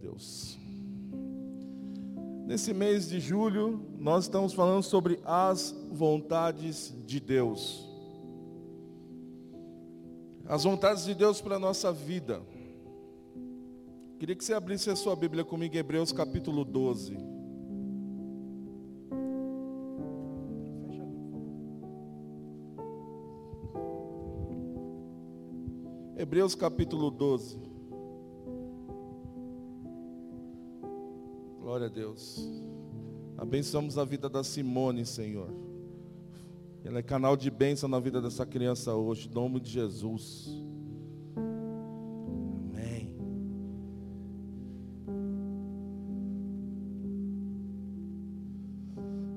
Deus. Nesse mês de julho, nós estamos falando sobre as vontades de Deus. As vontades de Deus para a nossa vida. Queria que você abrisse a sua Bíblia comigo Hebreus capítulo 12. Hebreus capítulo 12. A Deus. Abençoamos a vida da Simone, Senhor. Ela é canal de bênção na vida dessa criança hoje, em nome de Jesus. Amém.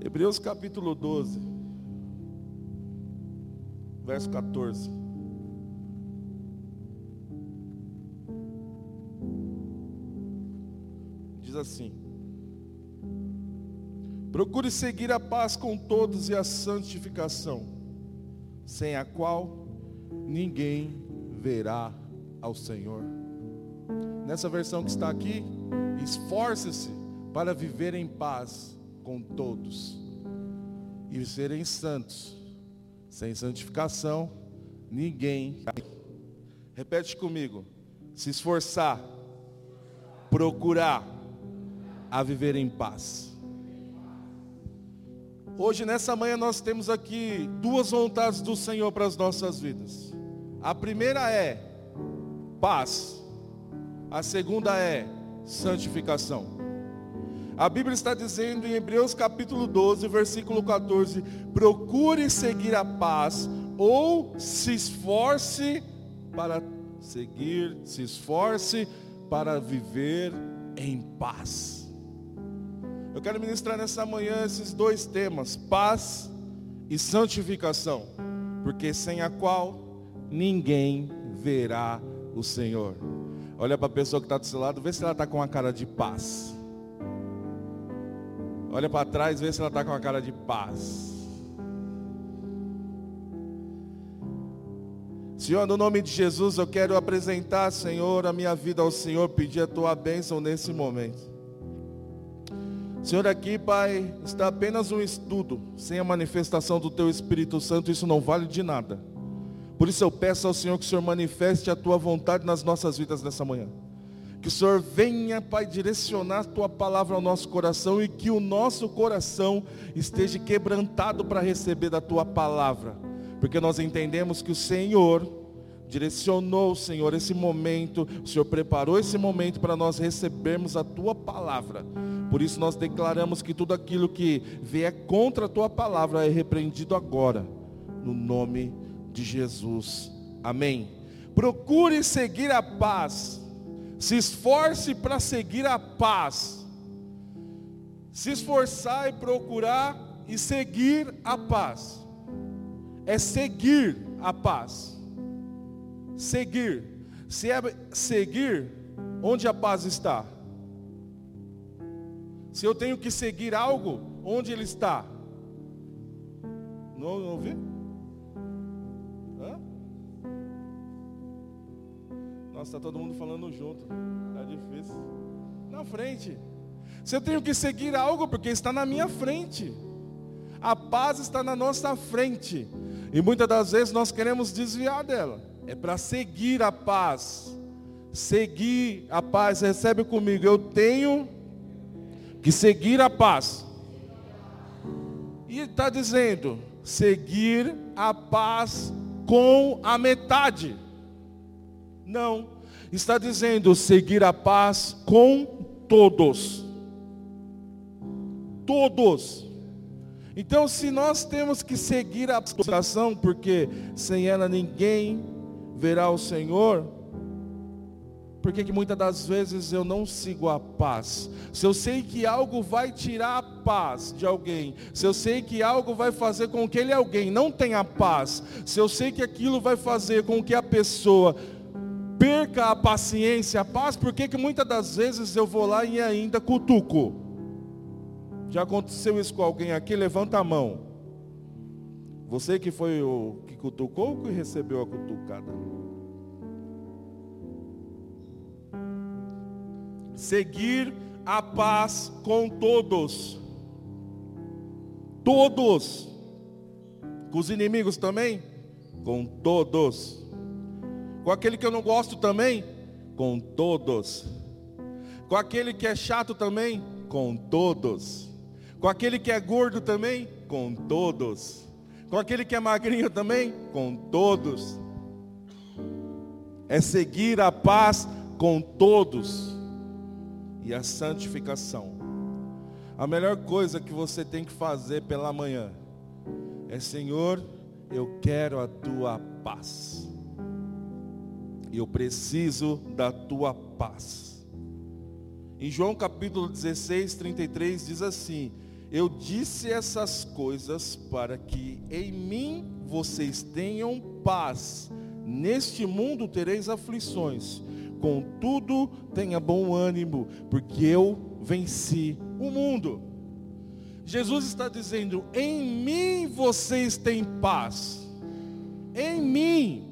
Hebreus capítulo 12, verso 14. Diz assim: Procure seguir a paz com todos e a santificação, sem a qual ninguém verá ao Senhor. Nessa versão que está aqui, esforce-se para viver em paz com todos e serem santos. Sem santificação, ninguém. Repete comigo: se esforçar, procurar a viver em paz. Hoje, nessa manhã, nós temos aqui duas vontades do Senhor para as nossas vidas. A primeira é paz, a segunda é santificação. A Bíblia está dizendo em Hebreus capítulo 12, versículo 14: procure seguir a paz, ou se esforce para seguir, se esforce para viver em paz. Eu quero ministrar nessa manhã esses dois temas, paz e santificação, porque sem a qual ninguém verá o Senhor. Olha para a pessoa que está do seu lado, vê se ela está com uma cara de paz. Olha para trás, vê se ela está com uma cara de paz. Senhor, no nome de Jesus, eu quero apresentar, Senhor, a minha vida ao Senhor, pedir a tua bênção nesse momento. Senhor, aqui, Pai, está apenas um estudo, sem a manifestação do Teu Espírito Santo, isso não vale de nada. Por isso eu peço ao Senhor que o Senhor manifeste a Tua vontade nas nossas vidas nessa manhã. Que o Senhor venha, Pai, direcionar a Tua palavra ao nosso coração e que o nosso coração esteja quebrantado para receber da Tua palavra. Porque nós entendemos que o Senhor direcionou, Senhor, esse momento, o Senhor preparou esse momento para nós recebermos a Tua palavra. Por isso nós declaramos que tudo aquilo que vier contra a tua palavra é repreendido agora, no nome de Jesus. Amém. Procure seguir a paz. Se esforce para seguir a paz. Se esforçar e procurar e seguir a paz. É seguir a paz. Seguir. Se é seguir, onde a paz está? Se eu tenho que seguir algo, onde ele está? Não, ouvi? Hã? Nossa, está todo mundo falando junto. Está difícil. Na frente. Se eu tenho que seguir algo, porque está na minha frente. A paz está na nossa frente. E muitas das vezes nós queremos desviar dela. É para seguir a paz. Seguir a paz. Recebe comigo. Eu tenho que seguir a paz. E está dizendo, seguir a paz com a metade. Não, está dizendo seguir a paz com todos. Todos. Então, se nós temos que seguir a oração, porque sem ela ninguém verá o Senhor, por que muitas das vezes eu não sigo a paz? Se eu sei que algo vai tirar a paz de alguém, se eu sei que algo vai fazer com que ele alguém não tenha paz, se eu sei que aquilo vai fazer com que a pessoa perca a paciência, a paz, por que muitas das vezes eu vou lá e ainda cutuco? Já aconteceu isso com alguém aqui? Levanta a mão. Você que foi o cutucou ou que recebeu a cutucada? seguir a paz com todos. Todos. Com os inimigos também? Com todos. Com aquele que eu não gosto também? Com todos. Com aquele que é chato também? Com todos. Com aquele que é gordo também? Com todos. Com aquele que é magrinho também? Com todos. É seguir a paz com todos e a santificação. A melhor coisa que você tem que fazer pela manhã é: Senhor, eu quero a tua paz. Eu preciso da tua paz. Em João capítulo 16, 33 diz assim: Eu disse essas coisas para que em mim vocês tenham paz. Neste mundo tereis aflições, Contudo, tenha bom ânimo, porque eu venci o mundo. Jesus está dizendo: em mim vocês têm paz. Em mim.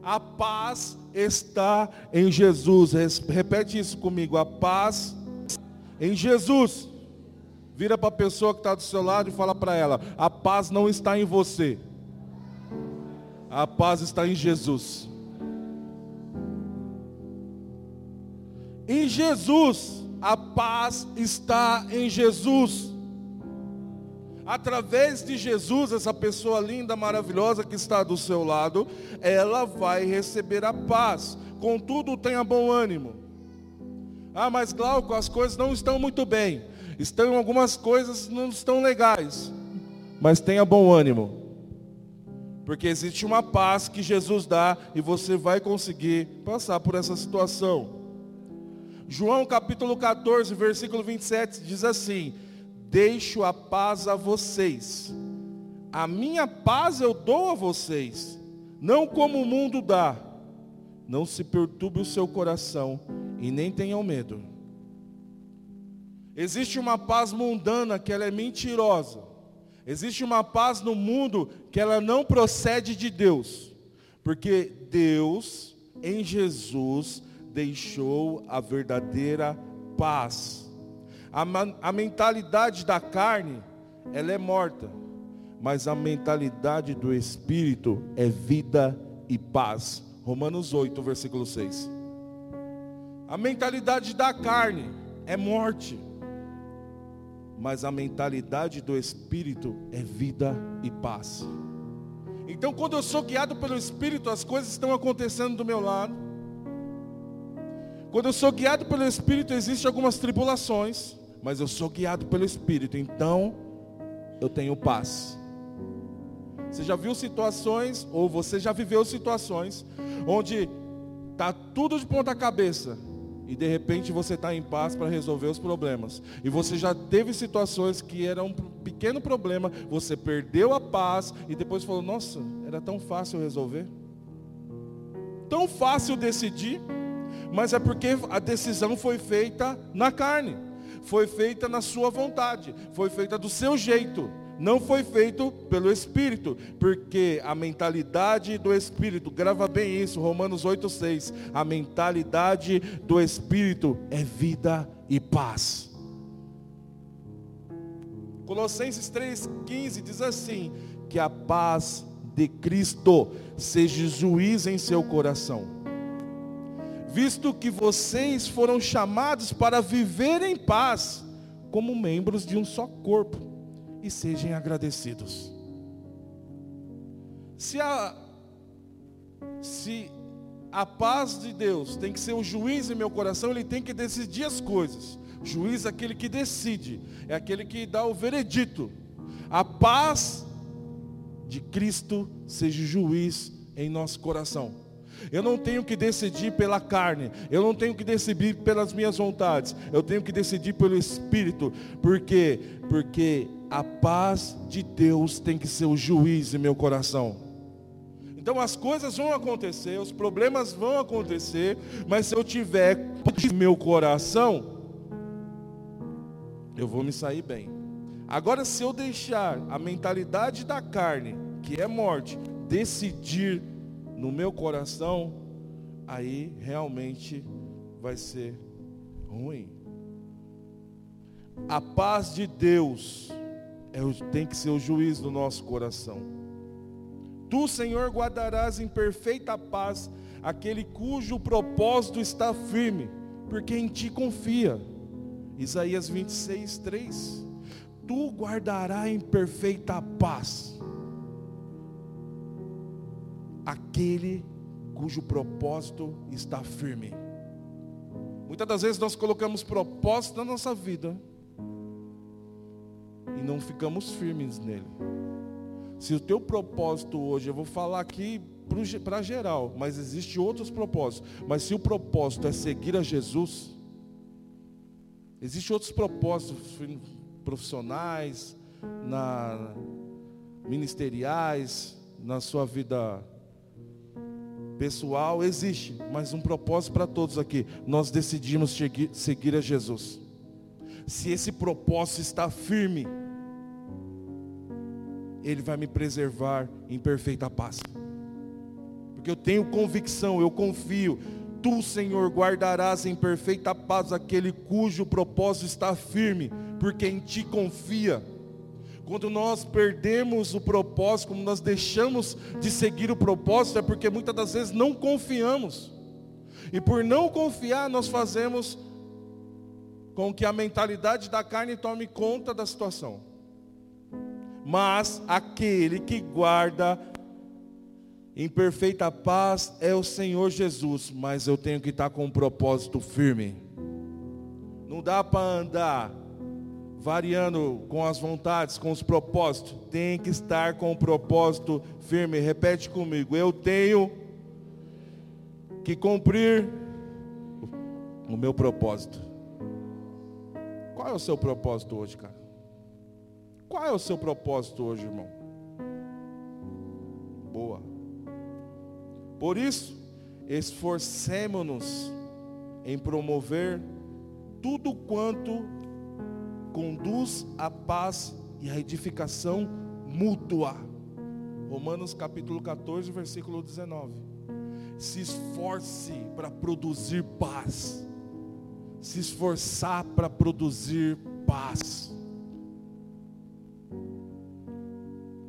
A paz está em Jesus. Repete isso comigo. A paz em Jesus. Vira para a pessoa que está do seu lado e fala para ela: a paz não está em você. A paz está em Jesus. Em Jesus, a paz está em Jesus. Através de Jesus, essa pessoa linda, maravilhosa que está do seu lado, ela vai receber a paz. Contudo, tenha bom ânimo. Ah, mas Glauco, as coisas não estão muito bem. Estão algumas coisas não estão legais. Mas tenha bom ânimo. Porque existe uma paz que Jesus dá e você vai conseguir passar por essa situação. João capítulo 14, versículo 27 diz assim: Deixo a paz a vocês, a minha paz eu dou a vocês, não como o mundo dá. Não se perturbe o seu coração e nem tenham medo. Existe uma paz mundana que ela é mentirosa. Existe uma paz no mundo que ela não procede de Deus. Porque Deus, em Jesus, deixou a verdadeira paz. A, a mentalidade da carne, ela é morta, mas a mentalidade do espírito é vida e paz. Romanos 8, versículo 6. A mentalidade da carne é morte, mas a mentalidade do espírito é vida e paz. Então, quando eu sou guiado pelo espírito, as coisas estão acontecendo do meu lado quando eu sou guiado pelo Espírito, existem algumas tribulações, mas eu sou guiado pelo Espírito, então eu tenho paz. Você já viu situações, ou você já viveu situações, onde está tudo de ponta cabeça, e de repente você está em paz para resolver os problemas. E você já teve situações que eram um pequeno problema, você perdeu a paz e depois falou: Nossa, era tão fácil resolver, tão fácil decidir mas é porque a decisão foi feita na carne, foi feita na sua vontade, foi feita do seu jeito, não foi feito pelo Espírito, porque a mentalidade do Espírito, grava bem isso, Romanos 8,6, a mentalidade do Espírito é vida e paz. Colossenses 3,15 diz assim: que a paz de Cristo seja juiz em seu coração visto que vocês foram chamados para viver em paz, como membros de um só corpo, e sejam agradecidos. Se a, se a paz de Deus tem que ser o juiz em meu coração, ele tem que decidir as coisas. Juiz é aquele que decide, é aquele que dá o veredito. A paz de Cristo seja juiz em nosso coração. Eu não tenho que decidir pela carne, eu não tenho que decidir pelas minhas vontades, eu tenho que decidir pelo Espírito, por quê? Porque a paz de Deus tem que ser o juiz em meu coração. Então as coisas vão acontecer, os problemas vão acontecer, mas se eu tiver meu coração, eu vou me sair bem. Agora, se eu deixar a mentalidade da carne, que é morte, decidir no meu coração, aí realmente vai ser ruim. A paz de Deus tem que ser o juiz do nosso coração. Tu, Senhor, guardarás em perfeita paz aquele cujo propósito está firme, porque em ti confia. Isaías 26, 3. Tu guardarás em perfeita paz aquele cujo propósito está firme. Muitas das vezes nós colocamos propósito na nossa vida e não ficamos firmes nele. Se o teu propósito hoje, eu vou falar aqui para geral, mas existe outros propósitos. Mas se o propósito é seguir a Jesus, existem outros propósitos profissionais, na, ministeriais, na sua vida pessoal, existe, mas um propósito para todos aqui. Nós decidimos seguir a Jesus. Se esse propósito está firme, Ele vai me preservar em perfeita paz porque eu tenho convicção, eu confio. Tu, Senhor, guardarás em perfeita paz aquele cujo propósito está firme, porque em ti confia. Quando nós perdemos o propósito, quando nós deixamos de seguir o propósito, é porque muitas das vezes não confiamos. E por não confiar, nós fazemos com que a mentalidade da carne tome conta da situação. Mas aquele que guarda em perfeita paz é o Senhor Jesus, mas eu tenho que estar com um propósito firme. Não dá para andar variando com as vontades, com os propósitos. Tem que estar com um propósito firme. Repete comigo. Eu tenho que cumprir o meu propósito. Qual é o seu propósito hoje, cara? Qual é o seu propósito hoje, irmão? Boa. Por isso, esforcemos-nos em promover tudo quanto conduz à paz e à edificação mútua. Romanos capítulo 14, versículo 19. Se esforce para produzir paz. Se esforçar para produzir paz.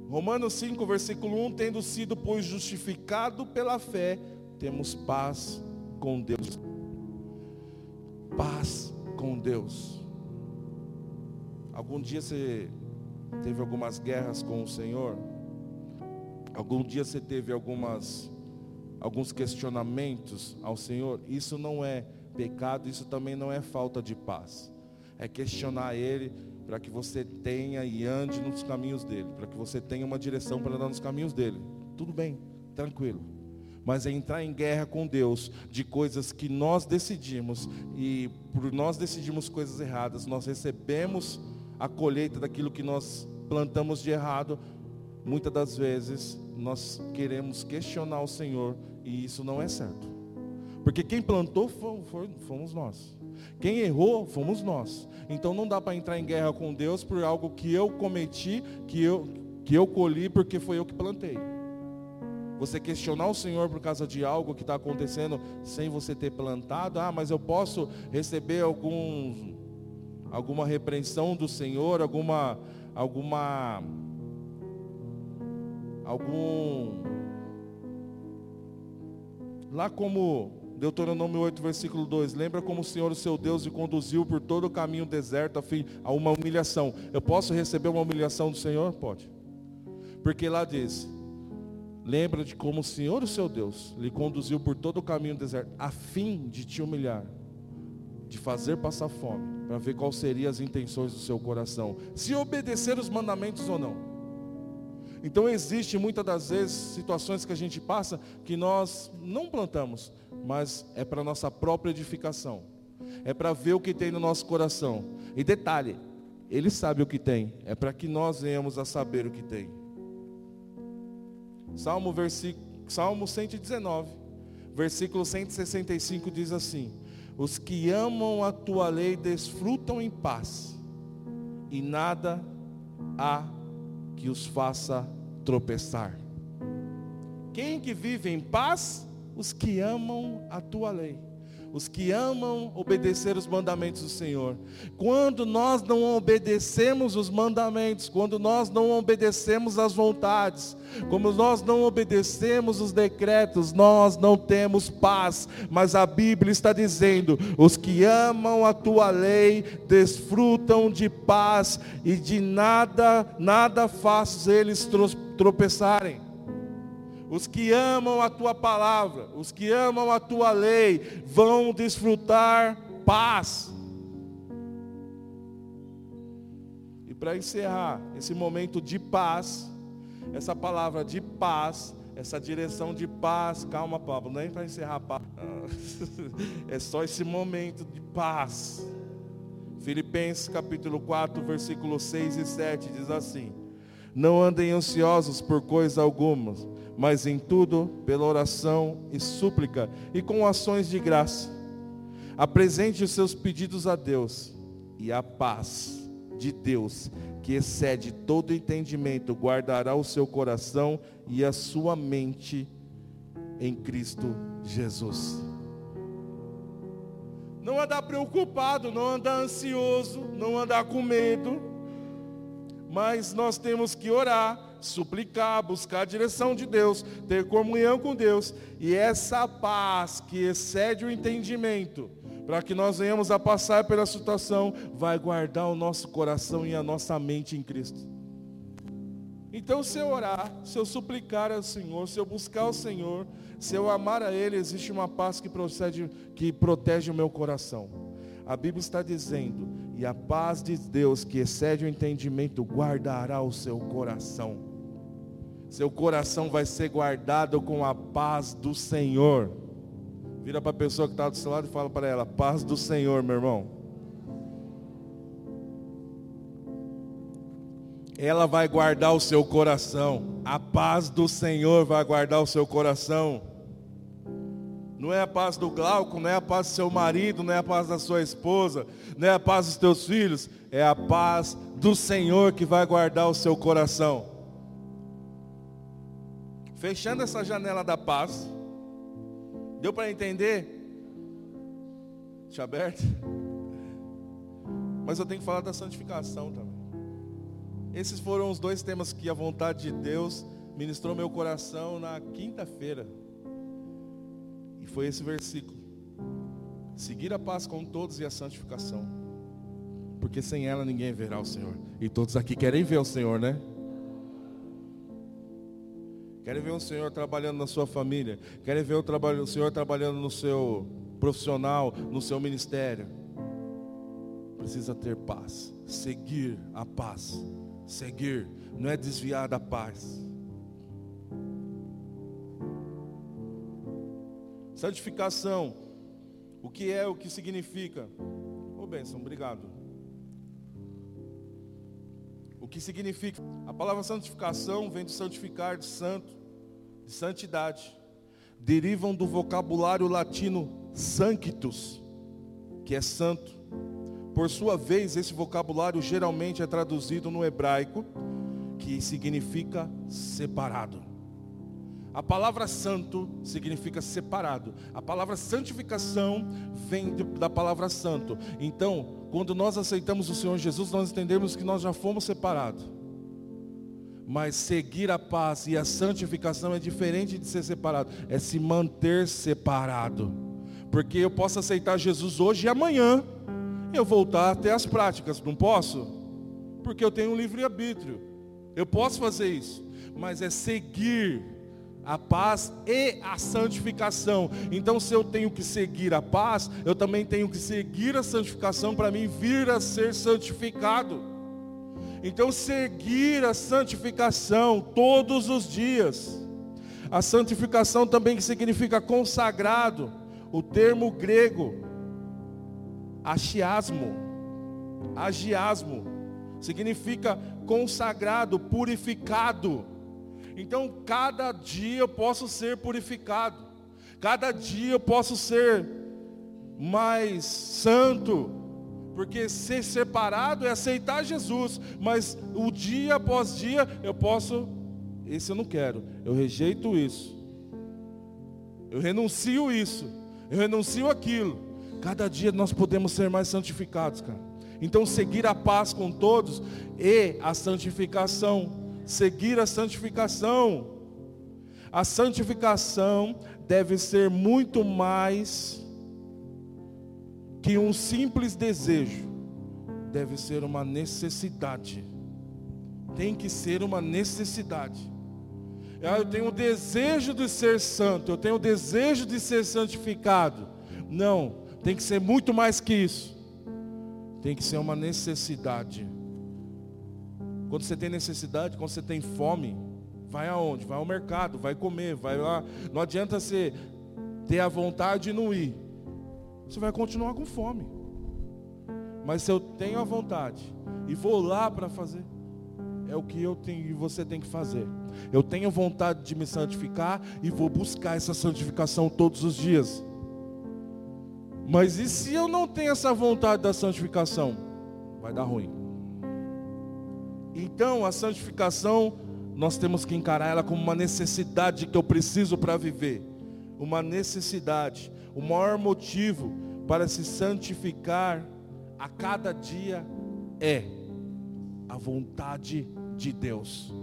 Romanos 5, versículo 1: Tendo sido, pois, justificado pela fé, temos paz com Deus. Paz com Deus. Algum dia você teve algumas guerras com o Senhor? Algum dia você teve algumas alguns questionamentos ao Senhor? Isso não é pecado, isso também não é falta de paz. É questionar ele para que você tenha e ande nos caminhos dele, para que você tenha uma direção para andar nos caminhos dele. Tudo bem, tranquilo. Mas é entrar em guerra com Deus de coisas que nós decidimos e por nós decidimos coisas erradas, nós recebemos a colheita daquilo que nós plantamos de errado. Muitas das vezes nós queremos questionar o Senhor e isso não é certo. Porque quem plantou fomos nós. Quem errou fomos nós. Então não dá para entrar em guerra com Deus por algo que eu cometi, que eu, que eu colhi porque foi eu que plantei. Você questionar o Senhor por causa de algo que está acontecendo sem você ter plantado, ah, mas eu posso receber algum, alguma repreensão do Senhor, alguma, alguma, algum, lá como Deuteronômio 8, versículo 2. Lembra como o Senhor, o seu Deus, o conduziu por todo o caminho deserto a, fim, a uma humilhação. Eu posso receber uma humilhação do Senhor? Pode. Porque lá diz: Lembra de como o Senhor, o seu Deus, lhe conduziu por todo o caminho deserto, a fim de te humilhar, de fazer passar fome, para ver quais seriam as intenções do seu coração, se obedecer os mandamentos ou não. Então existe muitas das vezes situações que a gente passa que nós não plantamos, mas é para nossa própria edificação. É para ver o que tem no nosso coração. E detalhe, ele sabe o que tem, é para que nós venhamos a saber o que tem. Salmo, versículo, Salmo 119, versículo 165 diz assim: Os que amam a tua lei desfrutam em paz, e nada há que os faça tropeçar. Quem que vive em paz os que amam a tua lei. Os que amam obedecer os mandamentos do Senhor. Quando nós não obedecemos os mandamentos, quando nós não obedecemos as vontades, como nós não obedecemos os decretos, nós não temos paz. Mas a Bíblia está dizendo: os que amam a tua lei desfrutam de paz e de nada, nada faz eles tropeçarem. Os que amam a tua palavra, os que amam a tua lei, vão desfrutar paz. E para encerrar esse momento de paz, essa palavra de paz, essa direção de paz, calma, Pablo, nem para encerrar paz. É só esse momento de paz. Filipenses capítulo 4, versículos 6 e 7 diz assim: Não andem ansiosos por coisa alguma, mas em tudo, pela oração e súplica e com ações de graça, apresente os seus pedidos a Deus, e a paz de Deus, que excede todo entendimento, guardará o seu coração e a sua mente em Cristo Jesus. Não andar preocupado, não andar ansioso, não andar com medo, mas nós temos que orar suplicar, buscar a direção de Deus, ter comunhão com Deus, e essa paz que excede o entendimento, para que nós venhamos a passar pela situação, vai guardar o nosso coração e a nossa mente em Cristo. Então, se eu orar, se eu suplicar ao Senhor, se eu buscar o Senhor, se eu amar a Ele, existe uma paz que, procede, que protege o meu coração. A Bíblia está dizendo, e a paz de Deus, que excede o entendimento, guardará o seu coração. Seu coração vai ser guardado com a paz do Senhor. Vira para a pessoa que está do seu lado e fala para ela: Paz do Senhor, meu irmão. Ela vai guardar o seu coração. A paz do Senhor vai guardar o seu coração. Não é a paz do Glauco, não é a paz do seu marido, não é a paz da sua esposa, não é a paz dos teus filhos, é a paz do Senhor que vai guardar o seu coração. Fechando essa janela da paz. Deu para entender? Deixa aberto. Mas eu tenho que falar da santificação também. Esses foram os dois temas que a vontade de Deus ministrou meu coração na quinta-feira. Foi esse versículo. Seguir a paz com todos e a santificação. Porque sem ela ninguém verá o Senhor. E todos aqui querem ver o Senhor, né? Querem ver o Senhor trabalhando na sua família. Querem ver o, trabalho, o Senhor trabalhando no seu profissional, no seu ministério. Precisa ter paz. Seguir a paz. Seguir. Não é desviar da paz. Santificação. O que é, o que significa? Ô oh, bênção, obrigado. O que significa? A palavra santificação vem de santificar, de santo de santidade derivam do vocabulário latino sanctus, que é santo. Por sua vez, esse vocabulário geralmente é traduzido no hebraico, que significa separado. A palavra santo significa separado. A palavra santificação vem da palavra santo. Então, quando nós aceitamos o Senhor Jesus, nós entendemos que nós já fomos separados. Mas seguir a paz e a santificação é diferente de ser separado, é se manter separado. Porque eu posso aceitar Jesus hoje e amanhã eu voltar até as práticas, não posso? Porque eu tenho um livre-arbítrio. Eu posso fazer isso, mas é seguir a paz e a santificação. Então, se eu tenho que seguir a paz, eu também tenho que seguir a santificação para mim vir a ser santificado. Então, seguir a santificação todos os dias. A santificação também significa consagrado. O termo grego, agiasmo, agiasmo, significa consagrado, purificado. Então, cada dia eu posso ser purificado. Cada dia eu posso ser mais santo, porque ser separado é aceitar Jesus, mas o dia após dia eu posso, esse eu não quero, eu rejeito isso, eu renuncio isso, eu renuncio aquilo. Cada dia nós podemos ser mais santificados, cara. Então, seguir a paz com todos e a santificação. Seguir a santificação. A santificação deve ser muito mais que um simples desejo, deve ser uma necessidade. Tem que ser uma necessidade. Ah, eu tenho o desejo de ser santo, eu tenho o desejo de ser santificado. Não, tem que ser muito mais que isso. Tem que ser uma necessidade. Quando você tem necessidade, quando você tem fome, vai aonde? Vai ao mercado, vai comer, vai lá. Não adianta você ter a vontade e não ir. Você vai continuar com fome. Mas se eu tenho a vontade e vou lá para fazer, é o que eu tenho e você tem que fazer. Eu tenho vontade de me santificar e vou buscar essa santificação todos os dias. Mas e se eu não tenho essa vontade da santificação? Vai dar ruim. Então, a santificação, nós temos que encarar ela como uma necessidade que eu preciso para viver. Uma necessidade. O maior motivo para se santificar a cada dia é a vontade de Deus.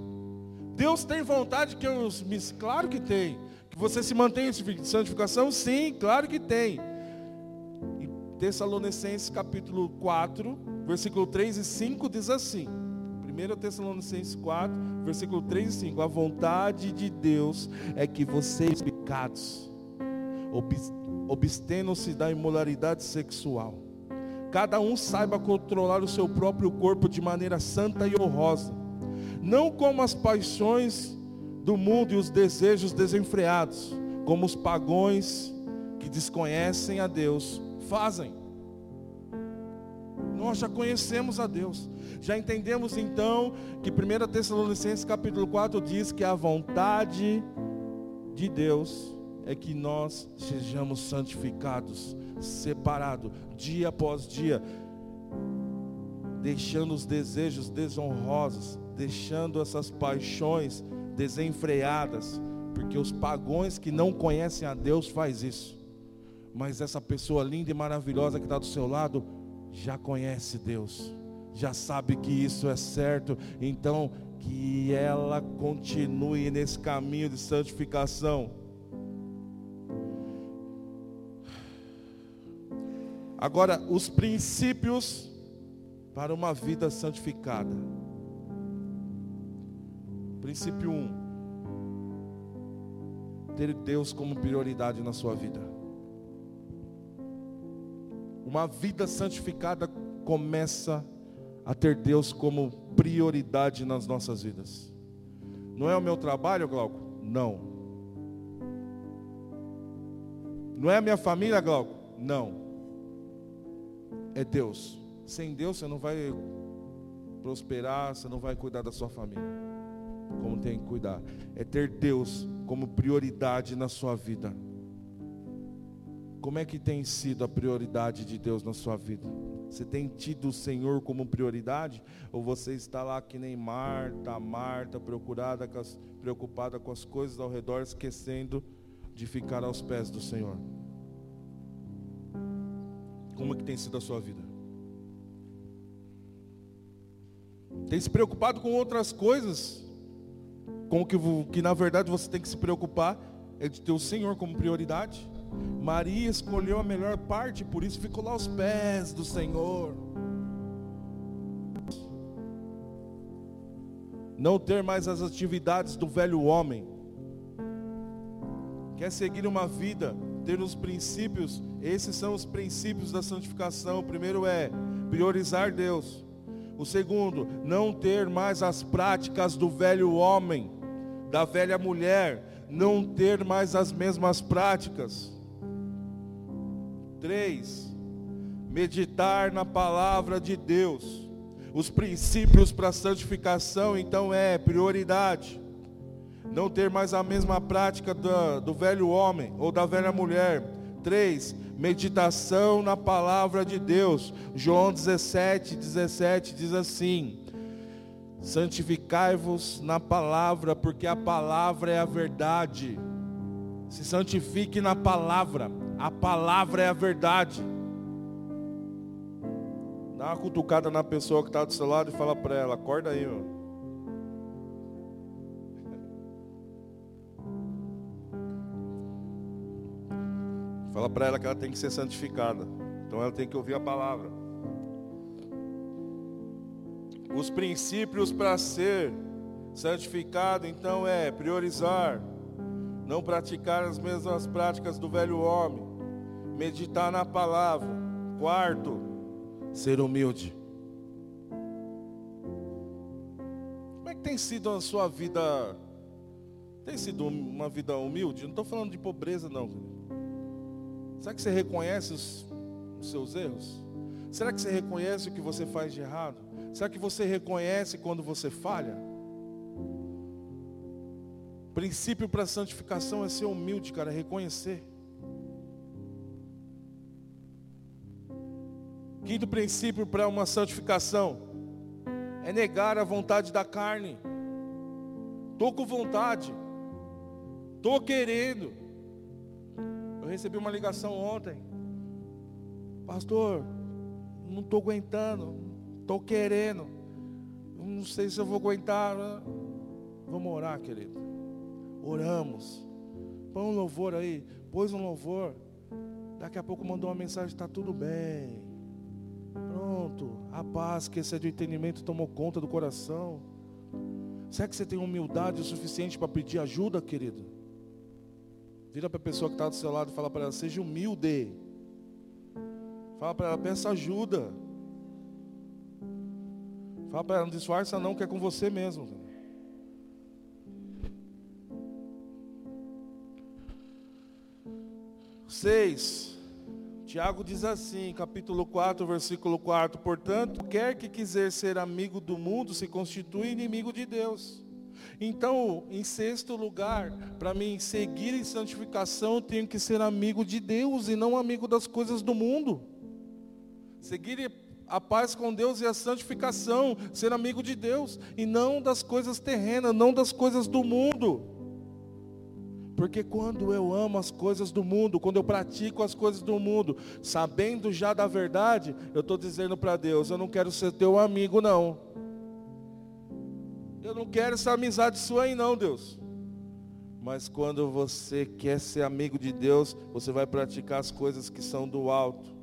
Deus tem vontade que eu me. Claro que tem. Que você se mantenha em santificação? Sim, claro que tem. Tessalonicenses capítulo 4, versículo 3 e 5 diz assim. 1 Tessalonicenses 4, versículo 3 e 5. A vontade de Deus é que vocês, pecados, obstenham-se da imoralidade sexual. Cada um saiba controlar o seu próprio corpo de maneira santa e honrosa, não como as paixões do mundo e os desejos desenfreados, como os pagões que desconhecem a Deus fazem. Nós já conhecemos a Deus. Já entendemos então que 1 Tessalonicenses capítulo 4 diz que a vontade de Deus é que nós sejamos santificados, separados, dia após dia, deixando os desejos desonrosos, deixando essas paixões desenfreadas, porque os pagões que não conhecem a Deus faz isso mas essa pessoa linda e maravilhosa que está do seu lado já conhece Deus, já sabe que isso é certo, então que ela continue nesse caminho de santificação. Agora, os princípios para uma vida santificada. Princípio 1: um, ter Deus como prioridade na sua vida. Uma vida santificada começa a ter Deus como prioridade nas nossas vidas. Não é o meu trabalho, Glauco? Não. Não é a minha família, Glauco? Não. É Deus. Sem Deus você não vai prosperar, você não vai cuidar da sua família. Como tem que cuidar. É ter Deus como prioridade na sua vida. Como é que tem sido a prioridade de Deus na sua vida? Você tem tido o Senhor como prioridade? Ou você está lá que nem Marta, Marta, procurada, preocupada com as coisas ao redor, esquecendo de ficar aos pés do Senhor? Como é que tem sido a sua vida? Tem se preocupado com outras coisas? Com que, que na verdade você tem que se preocupar é de ter o Senhor como prioridade? Maria escolheu a melhor parte, por isso ficou lá aos pés do Senhor. Não ter mais as atividades do velho homem. Quer seguir uma vida, ter os princípios, esses são os princípios da santificação. O primeiro é priorizar Deus. O segundo, não ter mais as práticas do velho homem, da velha mulher, não ter mais as mesmas práticas. 3. Meditar na palavra de Deus. Os princípios para santificação, então, é prioridade. Não ter mais a mesma prática do, do velho homem ou da velha mulher. 3. Meditação na palavra de Deus. João 17, 17 diz assim: Santificai-vos na palavra, porque a palavra é a verdade. Se santifique na palavra. A palavra é a verdade. Dá uma cutucada na pessoa que está do seu lado e fala para ela, acorda aí, meu. Fala para ela que ela tem que ser santificada. Então ela tem que ouvir a palavra. Os princípios para ser santificado, então, é priorizar, não praticar as mesmas práticas do velho homem, meditar na palavra. Quarto, ser humilde. Como é que tem sido a sua vida? Tem sido uma vida humilde? Não estou falando de pobreza, não. Será que você reconhece os, os seus erros? Será que você reconhece o que você faz de errado? Será que você reconhece quando você falha? princípio para santificação é ser humilde, cara, é reconhecer. Quinto princípio para uma santificação é negar a vontade da carne. Tô com vontade. Tô querendo. Eu recebi uma ligação ontem. Pastor, não estou aguentando. Estou querendo. Não sei se eu vou aguentar. Vamos orar, querido. Oramos. Põe um louvor aí. Pôs um louvor. Daqui a pouco mandou uma mensagem: está tudo bem. Pronto. A paz que excede o entendimento tomou conta do coração. Será que você tem humildade o suficiente para pedir ajuda, querido? Vira para a pessoa que está do seu lado e fala para ela: seja humilde. Fala para ela: peça ajuda. Fala para ela: não disfarça, não, que é com você mesmo. Seis. Tiago diz assim, capítulo 4, versículo 4: Portanto, quer que quiser ser amigo do mundo, se constitui inimigo de Deus. Então, em sexto lugar, para mim seguir em santificação, tenho que ser amigo de Deus e não amigo das coisas do mundo. Seguir a paz com Deus e a santificação, ser amigo de Deus e não das coisas terrenas, não das coisas do mundo. Porque quando eu amo as coisas do mundo, quando eu pratico as coisas do mundo, sabendo já da verdade, eu estou dizendo para Deus: eu não quero ser teu amigo, não. Eu não quero essa amizade sua aí, não, Deus. Mas quando você quer ser amigo de Deus, você vai praticar as coisas que são do alto.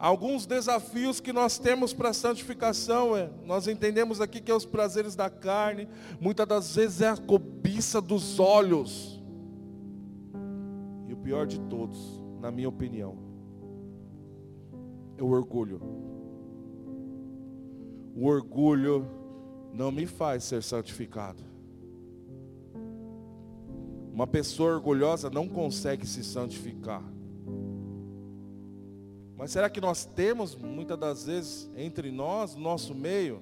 Alguns desafios que nós temos para a santificação é, nós entendemos aqui que é os prazeres da carne, muitas das vezes é a cobiça dos olhos. E o pior de todos, na minha opinião, é o orgulho. O orgulho não me faz ser santificado. Uma pessoa orgulhosa não consegue se santificar. Mas será que nós temos, muitas das vezes, entre nós, nosso meio?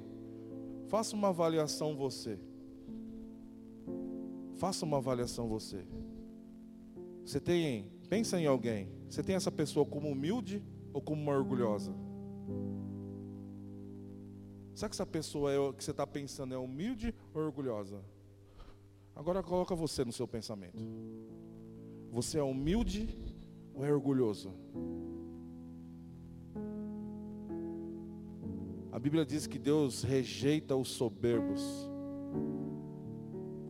Faça uma avaliação você. Faça uma avaliação você. Você tem, pensa em alguém. Você tem essa pessoa como humilde ou como uma orgulhosa? Será que essa pessoa é, que você está pensando é humilde ou orgulhosa? Agora coloca você no seu pensamento. Você é humilde ou é orgulhoso? A Bíblia diz que Deus rejeita os soberbos,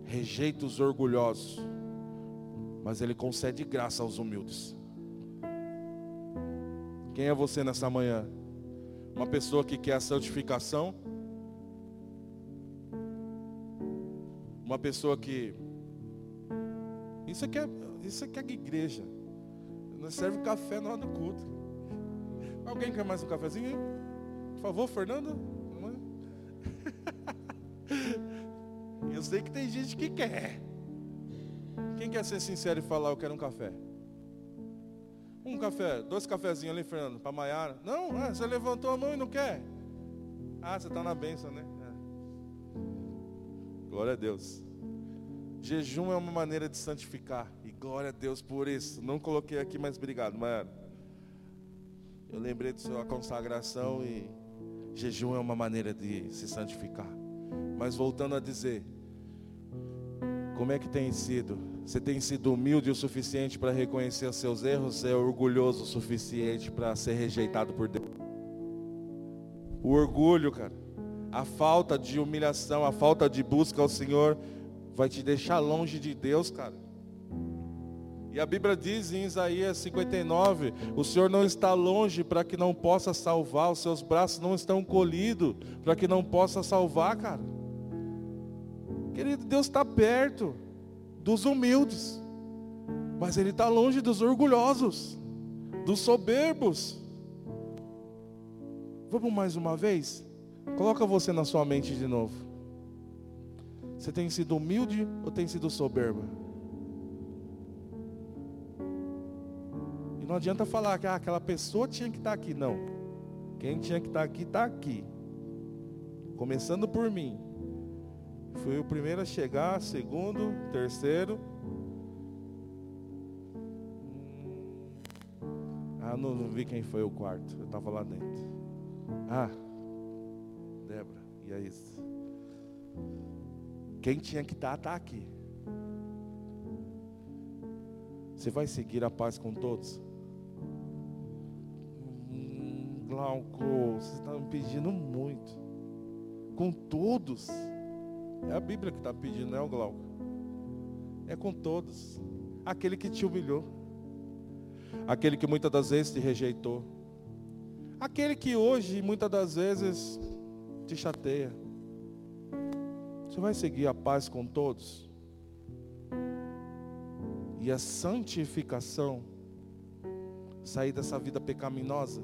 rejeita os orgulhosos, mas Ele concede graça aos humildes. Quem é você nessa manhã? Uma pessoa que quer a santificação? Uma pessoa que. Isso aqui é, isso aqui é igreja. Não serve café na hora do culto. Alguém quer mais um cafezinho? Por favor, Fernando. Eu sei que tem gente que quer. Quem quer ser sincero e falar, eu quero um café? Um café, dois cafezinhos ali, Fernando, para Maiara. Não, ah, você levantou a mão e não quer. Ah, você está na bênção, né? É. Glória a Deus. Jejum é uma maneira de santificar. E glória a Deus por isso. Não coloquei aqui, mas obrigado, Maiara. Eu lembrei de sua consagração e Jejum é uma maneira de se santificar. Mas voltando a dizer, como é que tem sido? Você tem sido humilde o suficiente para reconhecer os seus erros? Você é orgulhoso o suficiente para ser rejeitado por Deus? O orgulho, cara. A falta de humilhação, a falta de busca ao Senhor vai te deixar longe de Deus, cara. E a Bíblia diz em Isaías 59: o Senhor não está longe para que não possa salvar, os seus braços não estão colhidos para que não possa salvar, cara. Querido, Deus está perto dos humildes, mas Ele está longe dos orgulhosos, dos soberbos. Vamos mais uma vez? Coloca você na sua mente de novo. Você tem sido humilde ou tem sido soberba? Não adianta falar que ah, aquela pessoa tinha que estar aqui, não. Quem tinha que estar aqui, está aqui. Começando por mim. Fui o primeiro a chegar, segundo, terceiro. Hum. Ah, não, não vi quem foi o quarto. Eu estava lá dentro. Ah, Débora, e é isso. Quem tinha que estar, está aqui. Você vai seguir a paz com todos? Glauco, você está me pedindo muito. Com todos. É a Bíblia que está pedindo, não é o Glauco? É com todos. Aquele que te humilhou. Aquele que muitas das vezes te rejeitou Aquele que hoje, muitas das vezes, te chateia. Você vai seguir a paz com todos? E a santificação, sair dessa vida pecaminosa,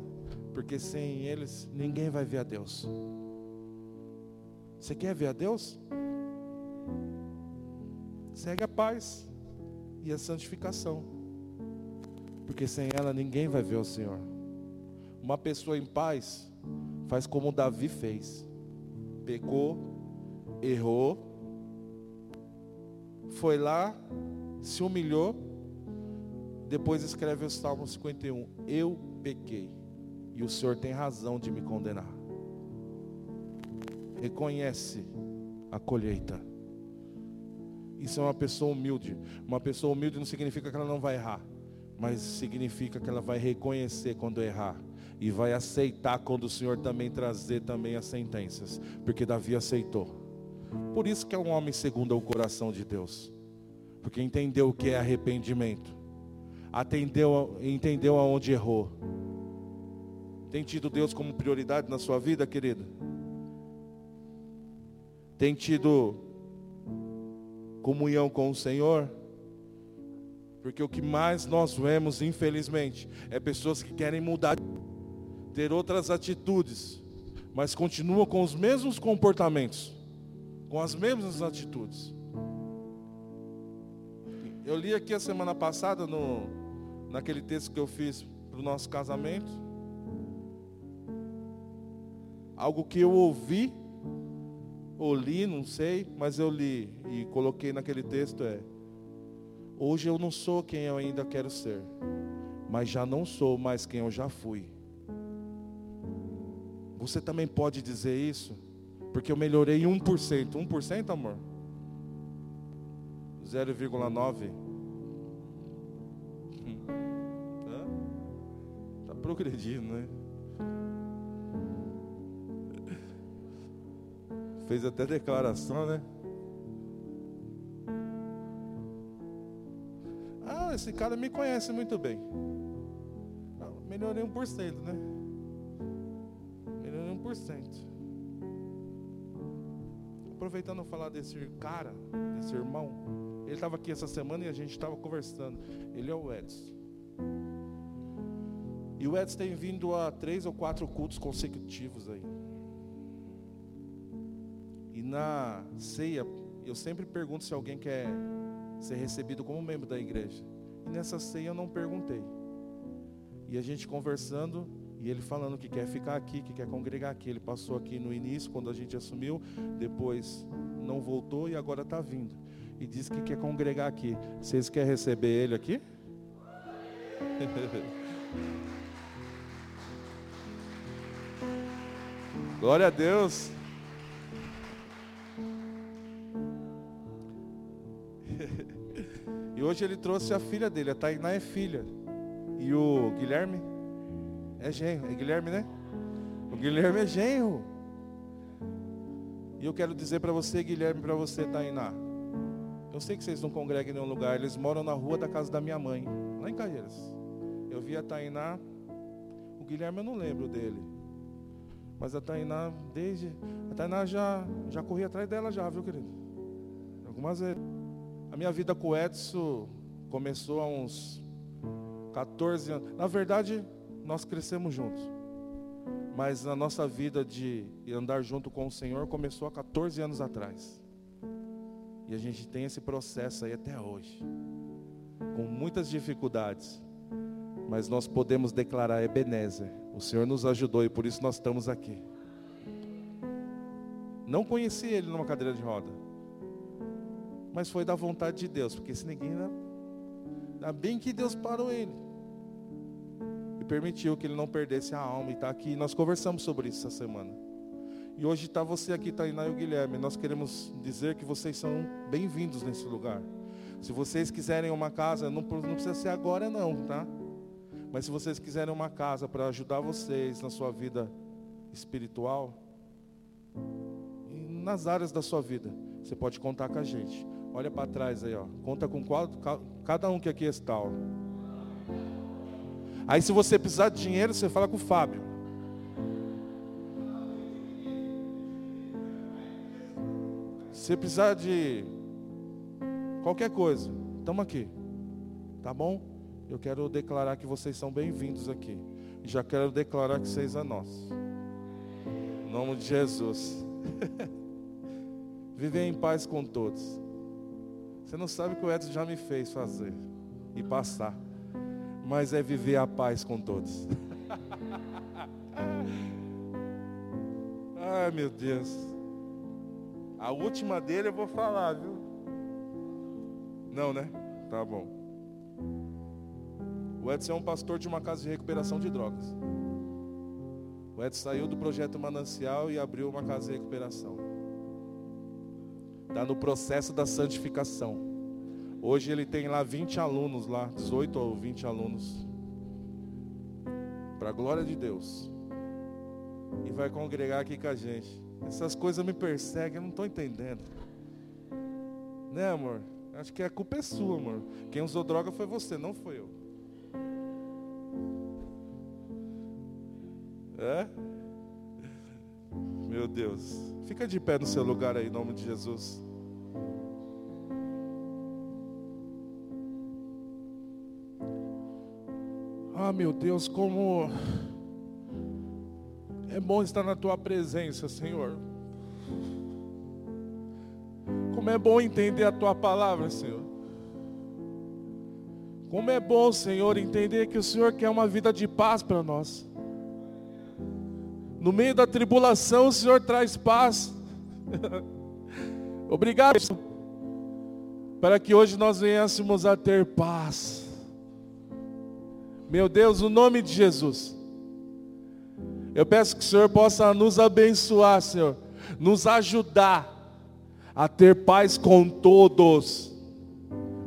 porque sem eles ninguém vai ver a Deus. Você quer ver a Deus? Segue a paz e a santificação, porque sem ela ninguém vai ver o Senhor. Uma pessoa em paz faz como Davi fez: pecou, errou, foi lá, se humilhou, depois escreve o Salmo 51: Eu pequei, e o Senhor tem razão de me condenar. Reconhece a colheita. Isso é uma pessoa humilde. Uma pessoa humilde não significa que ela não vai errar, mas significa que ela vai reconhecer quando errar e vai aceitar quando o Senhor também trazer também as sentenças, porque Davi aceitou. Por isso que é um homem segundo o coração de Deus, porque entendeu o que é arrependimento, atendeu, entendeu aonde errou. Tem tido Deus como prioridade na sua vida, querido? Tem tido comunhão com o Senhor? Porque o que mais nós vemos, infelizmente, é pessoas que querem mudar ter outras atitudes, mas continua com os mesmos comportamentos, com as mesmas atitudes. Eu li aqui a semana passada, no, naquele texto que eu fiz para o nosso casamento, algo que eu ouvi, ou li, não sei, mas eu li e coloquei naquele texto é: Hoje eu não sou quem eu ainda quero ser, mas já não sou mais quem eu já fui. Você também pode dizer isso? Porque eu melhorei 1%. 1%, amor? 0,9%. Está progredindo, né? Fez até declaração, né? Ah, esse cara me conhece muito bem. Melhorei 1%, né? 100%. Aproveitando falar desse cara, desse irmão, ele estava aqui essa semana e a gente estava conversando. Ele é o Edson. E o Edson tem vindo a três ou quatro cultos consecutivos aí. Na ceia, eu sempre pergunto se alguém quer ser recebido como membro da igreja. E nessa ceia eu não perguntei. E a gente conversando, e ele falando que quer ficar aqui, que quer congregar aqui. Ele passou aqui no início, quando a gente assumiu, depois não voltou e agora está vindo. E diz que quer congregar aqui. Vocês querem receber ele aqui? Glória a Deus. Hoje ele trouxe a filha dele, a Tainá é filha. E o Guilherme é genro, é Guilherme, né? O Guilherme é genro. E eu quero dizer para você, Guilherme, para você, Tainá. Eu sei que vocês não congregam em nenhum lugar, eles moram na rua da casa da minha mãe, lá em Caieiras. Eu vi a Tainá, o Guilherme eu não lembro dele. Mas a Tainá, desde. A Tainá já, já corri atrás dela já, viu, querido? Algumas vezes. A minha vida com o Edson começou há uns 14 anos. Na verdade, nós crescemos juntos. Mas a nossa vida de andar junto com o Senhor começou há 14 anos atrás. E a gente tem esse processo aí até hoje. Com muitas dificuldades. Mas nós podemos declarar Ebenezer. O Senhor nos ajudou e por isso nós estamos aqui. Não conheci ele numa cadeira de roda. Mas foi da vontade de Deus. Porque se ninguém. Ainda bem que Deus parou ele e permitiu que ele não perdesse a alma. E está aqui. Nós conversamos sobre isso essa semana. E hoje está você aqui, Tainá e o Guilherme. Nós queremos dizer que vocês são bem-vindos nesse lugar. Se vocês quiserem uma casa, não, não precisa ser agora não, tá? Mas se vocês quiserem uma casa para ajudar vocês na sua vida espiritual, e nas áreas da sua vida, você pode contar com a gente. Olha para trás aí, ó. Conta com cada um que aqui está. Ó. Aí se você precisar de dinheiro, você fala com o Fábio. Se precisar de qualquer coisa, estamos aqui. Tá bom? Eu quero declarar que vocês são bem-vindos aqui. Já quero declarar que vocês é nosso. Em nome de Jesus. Viver em paz com todos. Você não sabe o que o Edson já me fez fazer e passar mas é viver a paz com todos. Ai meu Deus. A última dele eu vou falar, viu? Não, né? Tá bom. O Edson é um pastor de uma casa de recuperação de drogas. O Edson saiu do projeto Manancial e abriu uma casa de recuperação. Está no processo da santificação. Hoje ele tem lá 20 alunos lá, 18 ou 20 alunos. Para a glória de Deus. E vai congregar aqui com a gente. Essas coisas me perseguem, eu não estou entendendo. Né, amor? Acho que a culpa é sua, amor. Quem usou droga foi você, não foi eu. É? Meu Deus. Fica de pé no seu lugar aí, em nome de Jesus. Ah, meu Deus, como é bom estar na tua presença, Senhor. Como é bom entender a tua palavra, Senhor. Como é bom, Senhor, entender que o Senhor quer uma vida de paz para nós. No meio da tribulação, o Senhor traz paz. Obrigado para que hoje nós venhamos a ter paz. Meu Deus, o nome de Jesus. Eu peço que o Senhor possa nos abençoar, Senhor, nos ajudar a ter paz com todos.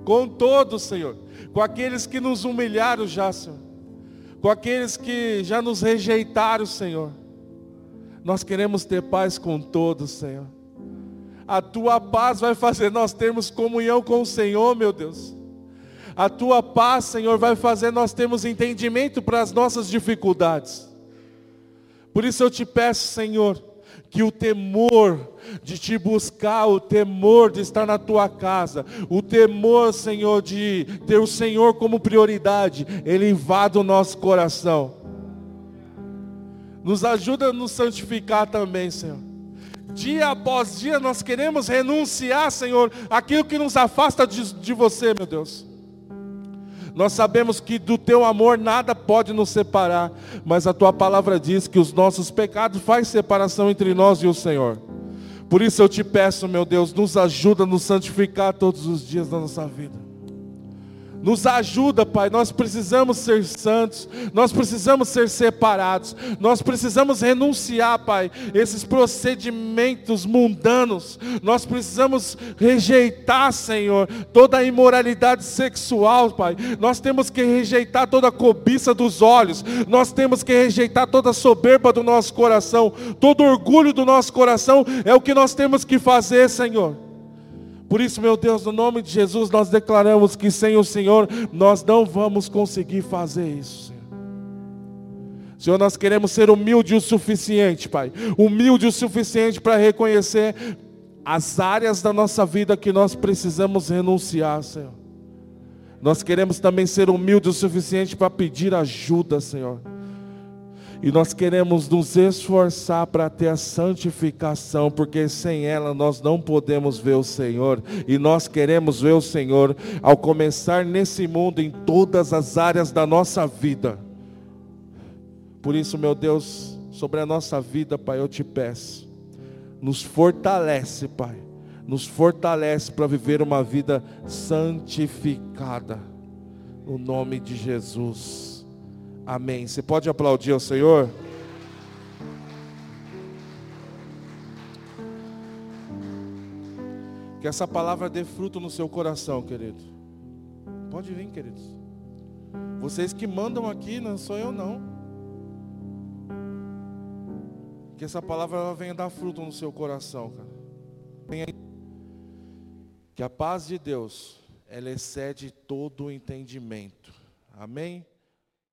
Com todos, Senhor. Com aqueles que nos humilharam já, Senhor. Com aqueles que já nos rejeitaram, Senhor. Nós queremos ter paz com todos, Senhor. A tua paz vai fazer nós termos comunhão com o Senhor, meu Deus. A tua paz, Senhor, vai fazer nós termos entendimento para as nossas dificuldades. Por isso eu te peço, Senhor, que o temor de te buscar, o temor de estar na tua casa, o temor, Senhor, de ter o Senhor como prioridade, ele invada o nosso coração. Nos ajuda a nos santificar também, Senhor. Dia após dia nós queremos renunciar, Senhor, aquilo que nos afasta de, de você, meu Deus. Nós sabemos que do teu amor nada pode nos separar, mas a tua palavra diz que os nossos pecados faz separação entre nós e o Senhor. Por isso eu te peço, meu Deus, nos ajuda a nos santificar todos os dias da nossa vida. Nos ajuda, Pai. Nós precisamos ser santos, nós precisamos ser separados, nós precisamos renunciar, Pai, esses procedimentos mundanos. Nós precisamos rejeitar, Senhor, toda a imoralidade sexual, Pai. Nós temos que rejeitar toda a cobiça dos olhos, nós temos que rejeitar toda a soberba do nosso coração, todo orgulho do nosso coração. É o que nós temos que fazer, Senhor. Por isso, meu Deus, no nome de Jesus, nós declaramos que sem o Senhor nós não vamos conseguir fazer isso. Senhor, nós queremos ser humildes o suficiente, Pai. Humilde o suficiente para reconhecer as áreas da nossa vida que nós precisamos renunciar, Senhor. Nós queremos também ser humildes o suficiente para pedir ajuda, Senhor. E nós queremos nos esforçar para ter a santificação, porque sem ela nós não podemos ver o Senhor. E nós queremos ver o Senhor ao começar nesse mundo, em todas as áreas da nossa vida. Por isso, meu Deus, sobre a nossa vida, Pai, eu te peço, nos fortalece, Pai, nos fortalece para viver uma vida santificada, no nome de Jesus. Amém. Você pode aplaudir ao Senhor? Que essa palavra dê fruto no seu coração, querido. Pode vir, queridos. Vocês que mandam aqui, não sou eu não. Que essa palavra venha dar fruto no seu coração, cara. Que a paz de Deus, ela excede todo o entendimento. Amém?